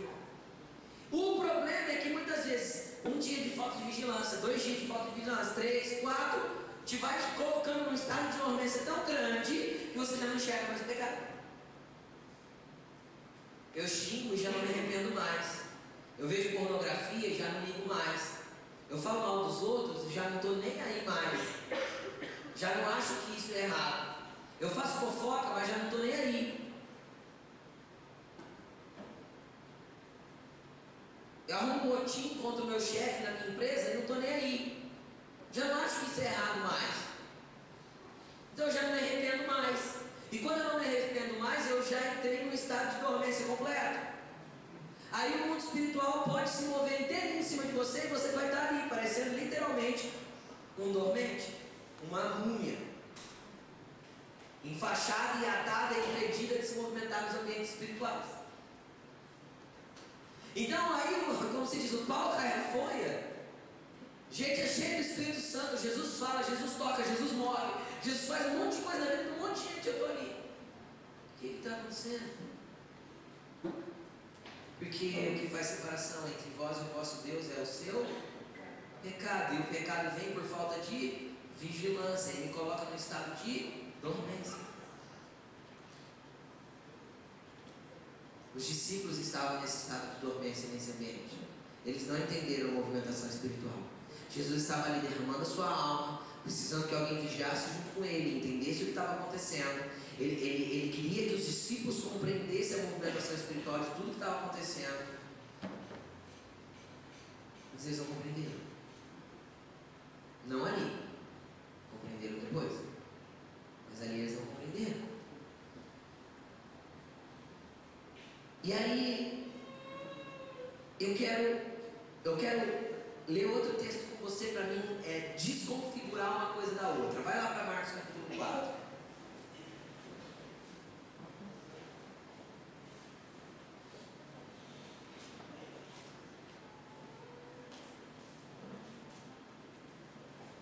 O problema é que muitas vezes, um dia de falta de vigilância, dois dias de falta de vigilância, três, quatro, te vai colocando num estado de dormência tão grande que você já não enxerga mais o pecado. Eu xingo e já não me arrependo mais. Eu vejo pornografia e já não ligo mais. Eu falo mal dos outros e já não estou nem aí mais. Já não acho que isso é errado. Eu faço fofoca, mas já não estou nem aí. Eu arrumo um motim contra o meu chefe na minha empresa e não estou nem aí. Já não acho que isso é errado mais. Então eu já não me arrependo mais. E quando eu não me arrependo mais, eu já entrei num estado de dormência completo. Aí o mundo espiritual pode se mover inteirinho em cima de você e você vai estar ali, parecendo literalmente um dormente, uma múmia, enfaixada e atada e impedida de se movimentar nos ambientes espirituais. Então aí, como se diz, o pau cai a folha. Gente, é cheio do Espírito Santo. Jesus fala, Jesus toca, Jesus move, Jesus faz um monte de coisa na monte de gente. Eu estou ali. O que está acontecendo? Porque o que faz separação entre vós e o vosso Deus é o seu pecado. E o pecado vem por falta de vigilância. Ele coloca no estado de dormência. Os discípulos estavam nesse estado de dormência, nesse ambiente. Eles não entenderam a movimentação espiritual. Jesus estava ali derramando a sua alma, precisando que alguém vigiasse junto com ele, entendesse o que estava acontecendo. Ele, ele, ele queria que os discípulos compreendessem a movimentação espiritual de tudo que estava acontecendo. Mas eles não compreenderam. Não ali. Compreenderam depois. Mas ali eles não compreenderam. E aí, eu quero, eu quero ler outro texto com você para mim é desconfigurar uma coisa da outra. Vai lá para Marcos capítulo 4.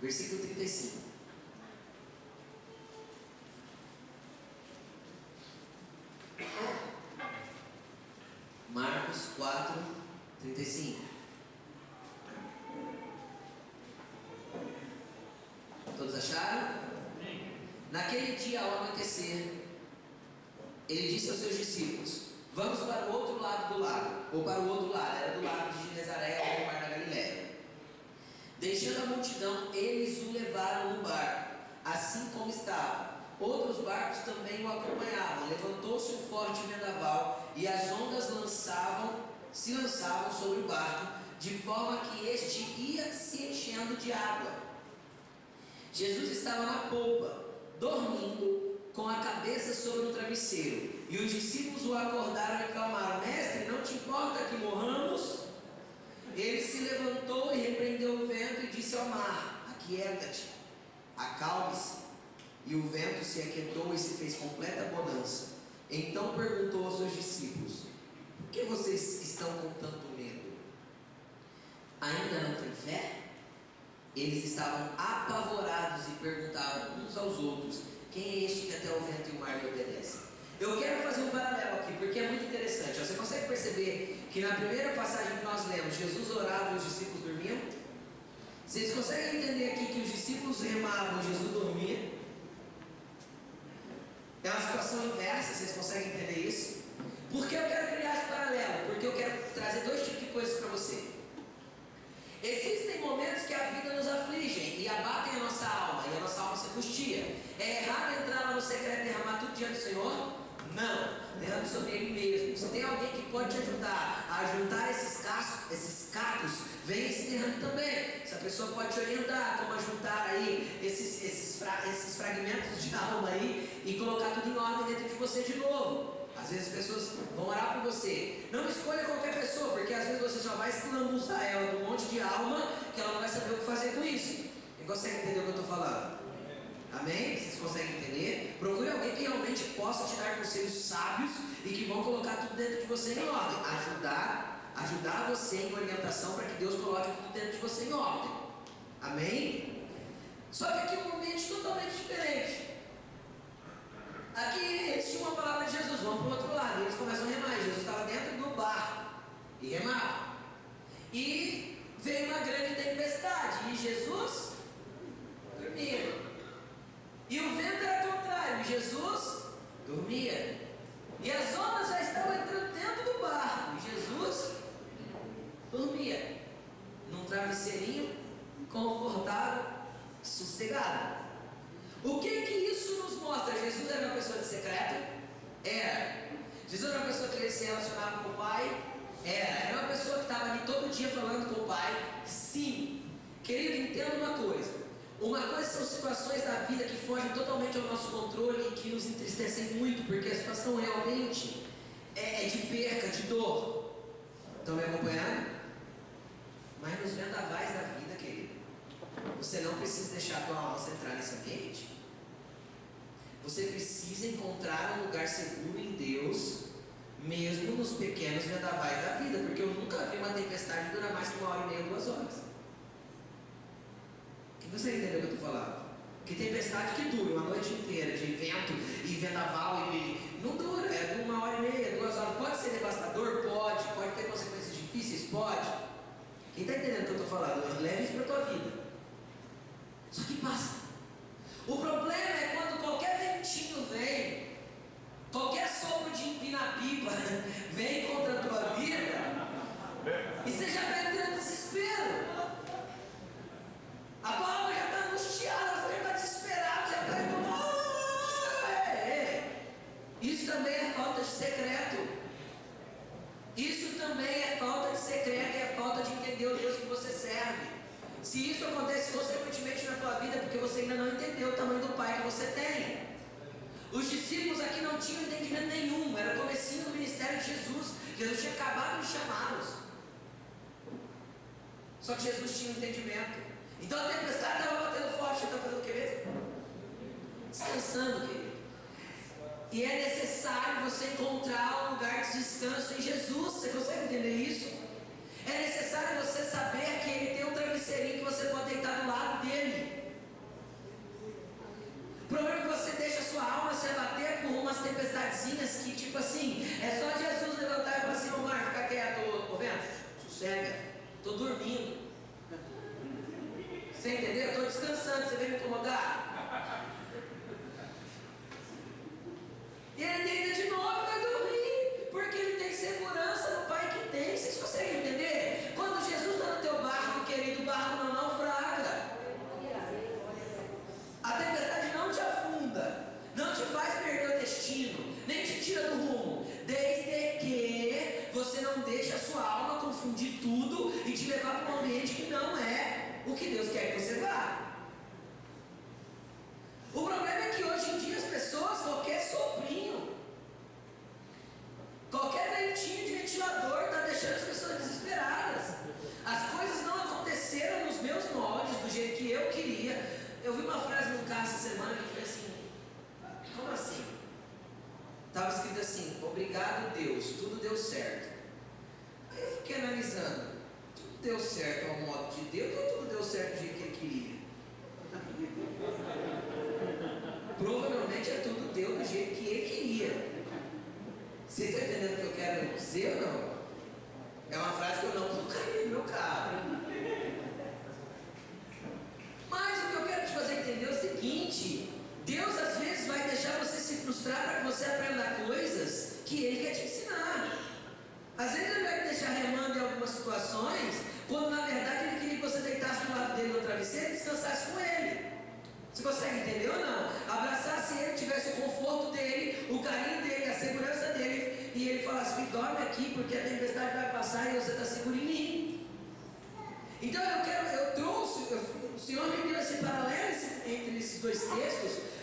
Versículo 35. Marcos 4, 35. Todos acharam? Naquele dia ao anoitecer, ele disse aos seus discípulos: Vamos para o outro lado do lago, ou para o outro lado, era do lado de Genezaré, ou do mar da Galiléia. Deixando a multidão, eles o levaram no barco, assim como estava. Outros barcos também o acompanhavam. Levantou-se um forte vendaval e as ondas lançavam, se lançavam sobre o barco, de forma que este ia se enchendo de água. Jesus estava na polpa, dormindo, com a cabeça sobre um E os discípulos o acordaram e clamaram: Mestre, não te importa que morramos? Ele se levantou e repreendeu o vento e disse ao mar: Aquieta-te, acalme-se. E o vento se aquietou e se fez completa bonança. Então perguntou aos seus discípulos: Por que vocês estão com tanto medo? Ainda não têm fé? Eles estavam apavorados e perguntavam uns aos outros: Quem é este que até o vento e o mar lhe obedecem? Eu quero fazer um paralelo aqui, porque é muito interessante. Você consegue perceber que na primeira passagem que nós lemos, Jesus orava e os discípulos dormiam? Vocês conseguem entender aqui que os discípulos remavam e Jesus dormia? É uma situação inversa, vocês conseguem entender isso? Por que eu quero criar esse paralelo? Porque eu quero trazer dois tipos de coisas para você. Existem momentos que a vida nos afligem e abatem a nossa alma, e a nossa alma se angustia. É errado entrar lá no secreto e derramar tudo diante do Senhor? Não, derrame sobre ele mesmo. Se tem alguém que pode te ajudar a juntar esses cacos, esses cacos, vem esse derrame também. Essa pessoa pode te orientar como juntar aí esses, esses, fra esses fragmentos de alma aí e colocar tudo em ordem dentro de você de novo. Às vezes as pessoas vão orar por você. Não escolha qualquer pessoa, porque às vezes você só vai esclamuzar ela de um monte de alma que ela não vai saber o que fazer com isso. Você consegue entender o que eu estou falando? Amém? Vocês conseguem entender? Procure alguém que realmente possa te dar conselhos sábios e que vão colocar tudo dentro de você em ordem. Ajudar, ajudar você em orientação para que Deus coloque tudo dentro de você em ordem. Amém? Só que aqui é um ambiente totalmente diferente. Aqui eles tinham uma palavra de Jesus, vão para o outro lado, e eles começam a remar. Jesus estava dentro do barco e remava. E veio uma grande tempestade, e Jesus dormia. E o vento era contrário, Jesus dormia. E as ondas já estavam entrando dentro do barco. E Jesus dormia. Num travesseirinho confortável, sossegado. O que que isso nos mostra? Jesus era uma pessoa de secreto? Era. Jesus era uma pessoa que se relacionava com o Pai? Era. Era uma pessoa que estava ali todo dia falando com o Pai? Sim. Querido, entenda uma coisa. Uma coisa são situações da vida que fogem totalmente ao nosso controle e que nos entristecem muito, porque a situação realmente é, é de perca, de dor. Estão me acompanhando? Mas nos vendavais da vida, querido, você não precisa deixar a tua alma entrar nesse ambiente. Você precisa encontrar um lugar seguro em Deus, mesmo nos pequenos vendavais da vida, porque eu nunca vi uma tempestade durar mais que uma hora e meia, duas horas. Você entendeu o que eu estou falando? Que tempestade que dura uma noite inteira de vento e vendaval e não dura, é de uma hora e meia, duas horas. Pode ser devastador? Pode. Pode ter consequências difíceis? Pode. Quem está entendendo o que eu estou falando? Leve isso para a tua vida. Só que passa. O problema é quando qualquer ventinho vem, qualquer sopro de empina-pipa vem contra a tua vida, e você já está entrando desespero. A tua alma já está angustiada, você já está Isso também é falta de secreto. Isso também é falta de secreto, é falta de entender o Deus que você serve. Se isso acontece consequentemente na tua vida, é porque você ainda não entendeu o tamanho do Pai que você tem. Os discípulos aqui não tinham entendimento nenhum, era o comecinho do ministério de Jesus. Jesus tinha acabado de chamá-los. Só que Jesus tinha um entendimento. Então a tempestade estava batendo forte, está fazendo o que mesmo? Descansando, querido. E é necessário você encontrar um lugar de descanso em Jesus. Você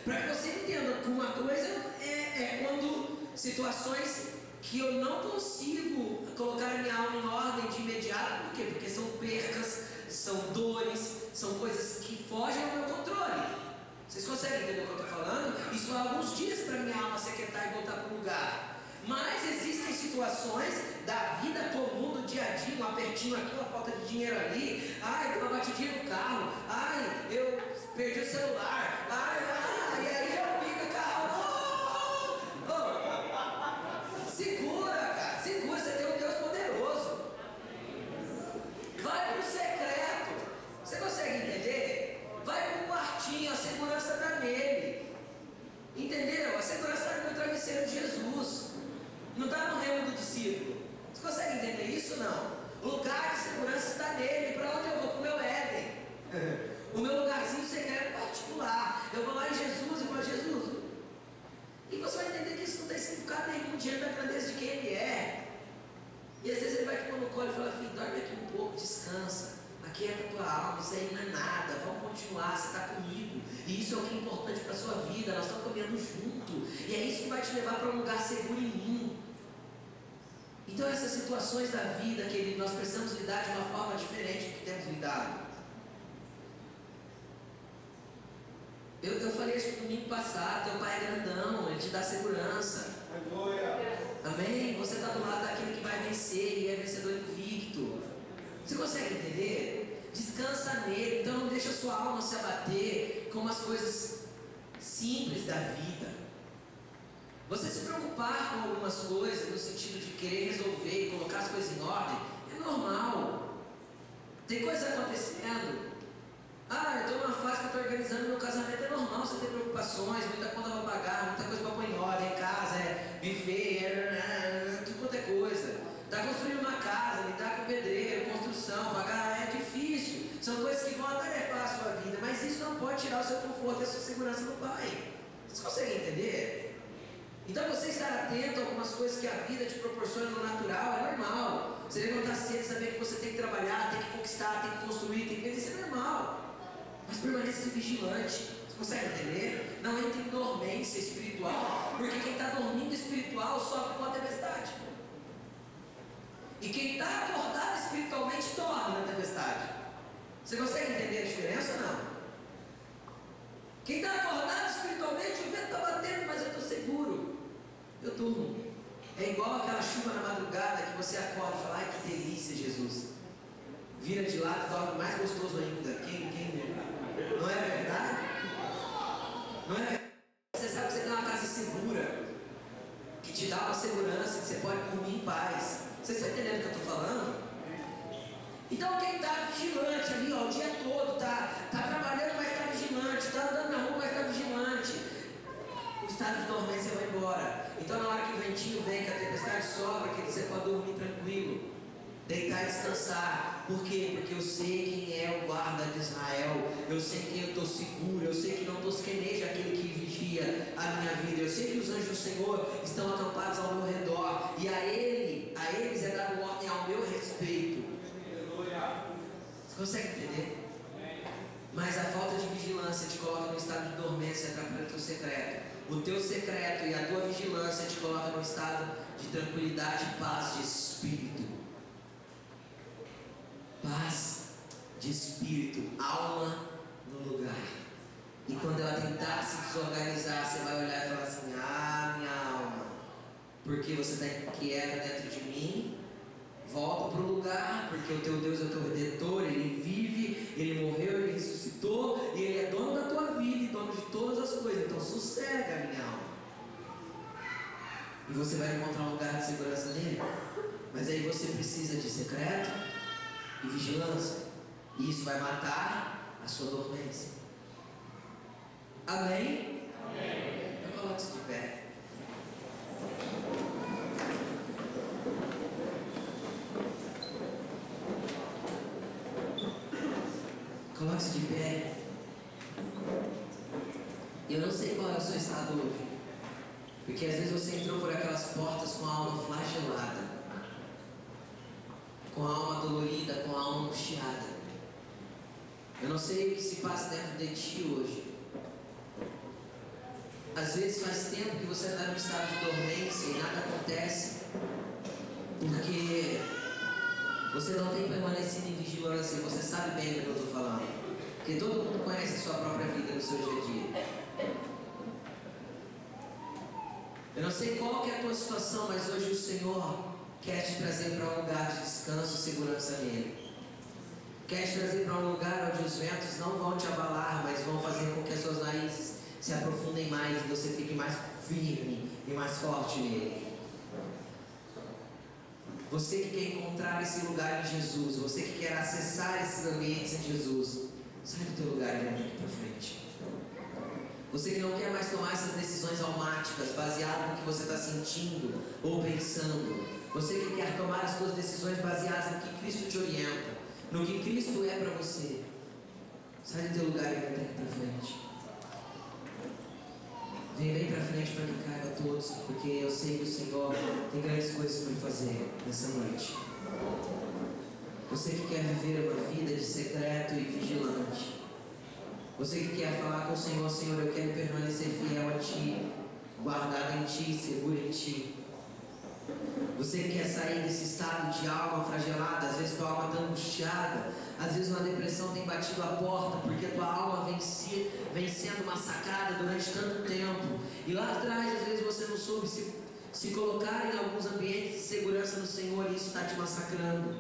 para que você entenda que uma coisa é, é quando situações que eu não consigo colocar a minha alma em ordem de imediato, por quê? Porque são percas, são dores, são coisas que fogem ao meu controle. Vocês conseguem entender o que eu estou falando? Isso há alguns dias para minha alma se aquietar e voltar para o lugar. Mas existem situações da vida comum do dia a dia, um apertinho aqui, uma falta de dinheiro ali, ai, deu uma batidinha no carro, ai, eu perdi o celular, ai, ai, e aí eu fico, calma, oh, oh. segura, cara, segura, você tem um Deus poderoso. Vai pro secreto. Você consegue entender? Vai pro quartinho, a segurança está nele. Entendeu? A segurança está no travesseiro de Jesus. Não está no remo do discípulo. Você consegue entender isso? Não. O lugar de segurança está nele. Para onde eu vou? Para o meu Éden. o meu lugarzinho secreto particular. Eu vou lá em Jesus e falo, Jesus. E você vai entender que isso não tem significado nenhum diante da grandeza de quem ele é. E às vezes ele vai te pôr no colo e fala, filho, dorme aqui um pouco, descansa. Aquieta a tua alma, isso aí não é nada, vamos continuar, você está comigo. E isso é o que é importante para a sua vida, nós estamos caminhando junto. E é isso que vai te levar para um lugar seguro em mim. Então essas situações da vida, que nós precisamos lidar de uma forma diferente do que temos lidado. Eu, eu falei isso no domingo passado, teu pai é grandão, ele te dá segurança. Amém? Você está do lado daquele que vai vencer e é vencedor invicto. Você consegue entender? Descansa nele, então não deixa a sua alma se abater com as coisas simples da vida. Você se preocupar com algumas coisas no sentido de querer resolver e colocar as coisas em ordem é normal. Tem coisa acontecendo. Ah, eu estou numa fase que estou organizando meu casamento, é normal você ter preocupações, muita conta para pagar, muita coisa para pôr em ordem, é casa, é buffet, é, é, é tudo quanto é coisa. Está construindo uma casa, lidar com pedreiro, construção, pagar é difícil. São coisas que vão atarefar a sua vida, mas isso não pode tirar o seu conforto e a sua segurança do Pai. Vocês conseguem entender? Então você estar atento a algumas coisas que a vida te proporciona no natural é normal. Você levantar cedo saber que você tem que trabalhar, tem que conquistar, tem que construir, tem que ver, isso é normal. Mas permaneça vigilante. Você consegue entender? Não entre em dormência espiritual, porque quem está dormindo espiritual sofre com a tempestade. E quem está acordado espiritualmente dorme na tempestade. Você consegue entender a diferença ou não? Quem está acordado espiritualmente, o vento está batendo, mas eu estou seguro. Eu durmo. É igual aquela chuva na madrugada que você acorda e fala, ai que delícia, Jesus. Vira de lado e dorme mais gostoso ainda. Quem, quem, não é verdade? Não é verdade? Você sabe que você tem uma casa segura, que te dá uma segurança, que você pode dormir em paz. Você está entendendo o que eu estou falando? Então quem está vigilante ali ó, o dia todo, está tá trabalhando, mas está vigilante, está andando na rua, mas está vigilante. O estado de dormência vai embora. Então, na hora que o ventinho vem, que a tempestade sobra, que você pode dormir tranquilo, deitar e descansar. Por quê? Porque eu sei quem é o guarda de Israel, eu sei quem eu estou seguro, eu sei que não tosqueneja aquele que vigia a minha vida, eu sei que os anjos do Senhor estão acampados ao meu redor, e a ele, a eles é dado ordem ao meu respeito. Você consegue entender? Mas a falta de vigilância te coloca no estado de dormência atrapalha o teu secreto e a tua vigilância te coloca num estado de tranquilidade e paz de espírito. Paz de espírito, alma no lugar. E quando ela tentar se desorganizar, você vai olhar e falar assim: Ah, minha alma, porque você está inquieta dentro de mim? Volta para o lugar, porque o teu Deus é o teu redentor, ele E você vai encontrar um lugar de segurança nele. Mas aí você precisa de secreto e vigilância. E isso vai matar a sua dormência. Amém? Amém. Então coloque-se de pé. Coloque-se de pé. Eu não sei qual é o seu estado hoje. Porque às vezes você entrou por aquelas portas com a alma flagelada, com a alma dolorida, com a alma angustiada. Eu não sei o que se passa dentro de ti hoje. Às vezes faz tempo que você está no estado de dormência e nada acontece, porque você não tem permanecido em vigilância, você sabe bem do que eu estou falando. Porque todo mundo conhece a sua própria vida no seu dia a dia. Eu não sei qual é a tua situação, mas hoje o Senhor quer te trazer para um lugar de descanso e segurança nele. Quer te trazer para um lugar onde os ventos não vão te abalar, mas vão fazer com que as suas raízes se aprofundem mais e você fique mais firme e mais forte nele. Você que quer encontrar esse lugar em Jesus, você que quer acessar esses ambientes em Jesus, sai do teu lugar e vem aqui para frente. Você que não quer mais tomar essas decisões almáticas, baseado no que você está sentindo ou pensando. Você que quer tomar as suas decisões baseadas no que Cristo te orienta, no que Cristo é para você. Sai do teu lugar e vem aqui para frente. Vem bem para frente para que caiba todos, porque eu sei que o Senhor tem grandes coisas para fazer nessa noite. Você que quer viver uma vida de secreto e vigilante. Você que quer falar com o Senhor, Senhor, eu quero permanecer fiel a Ti, guardado em Ti, seguro em Ti. Você que quer sair desse estado de alma fragelada, às vezes tua alma está angustiada, às vezes uma depressão tem batido a porta porque tua alma vem, se, vem sendo massacrada durante tanto tempo. E lá atrás, às vezes você não soube se, se colocar em alguns ambientes de segurança no Senhor e isso está te massacrando.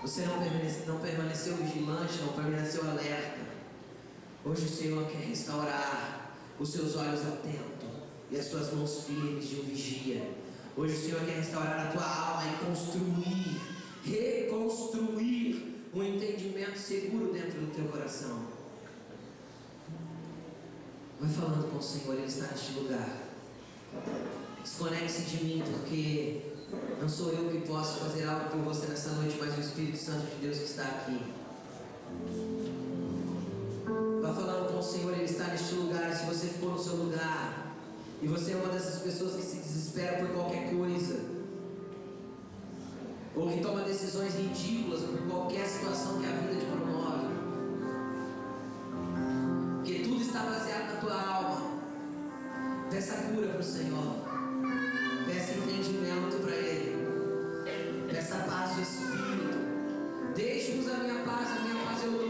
Você não permaneceu, não permaneceu vigilante, não permaneceu alerta. Hoje o Senhor quer restaurar os seus olhos atentos e as suas mãos firmes de um vigia. Hoje o Senhor quer restaurar a tua alma e construir, reconstruir um entendimento seguro dentro do teu coração. Vai falando com o Senhor, Ele está neste lugar. Desconecte-se de mim, porque não sou eu que posso fazer algo por você nessa noite, mas o Espírito Santo de Deus que está aqui. Vai falando com o Senhor, Ele está neste lugar. E se você ficou no seu lugar, e você é uma dessas pessoas que se desespera por qualquer coisa. Ou que toma decisões ridículas por qualquer situação que a vida te promove. Porque tudo está baseado na tua alma. Peça cura para o Senhor. Peça entendimento para Ele. Peça paz do Espírito. Deixe-nos a minha paz, a minha paz eu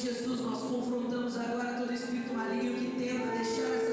Jesus, nós confrontamos agora todo espírito maligno que tenta deixar essa